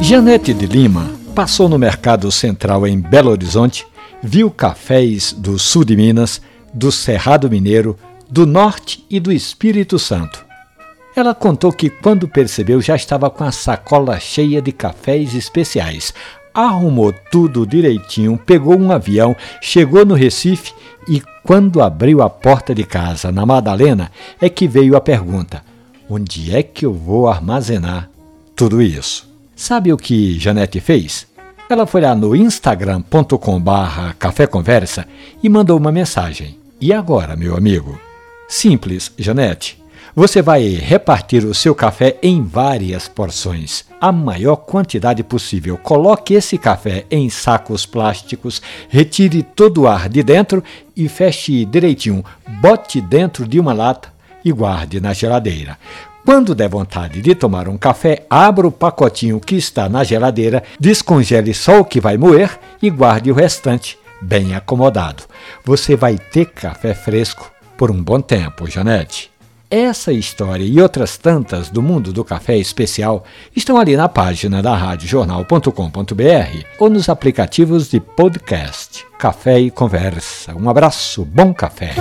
Janete de Lima passou no Mercado Central em Belo Horizonte, viu cafés do sul de Minas, do Cerrado Mineiro, do Norte e do Espírito Santo. Ela contou que, quando percebeu, já estava com a sacola cheia de cafés especiais. Arrumou tudo direitinho, pegou um avião, chegou no Recife e, quando abriu a porta de casa na Madalena, é que veio a pergunta: onde é que eu vou armazenar tudo isso? Sabe o que Janete fez? Ela foi lá no instagram.com/barra Café Conversa e mandou uma mensagem. E agora, meu amigo? Simples, Janete. Você vai repartir o seu café em várias porções, a maior quantidade possível. Coloque esse café em sacos plásticos, retire todo o ar de dentro e feche direitinho. Bote dentro de uma lata e guarde na geladeira. Quando der vontade de tomar um café, abra o pacotinho que está na geladeira, descongele só o que vai moer e guarde o restante bem acomodado. Você vai ter café fresco por um bom tempo, Janete. Essa história e outras tantas do mundo do café especial estão ali na página da radiojornal.com.br ou nos aplicativos de podcast. Café e Conversa. Um abraço, bom café.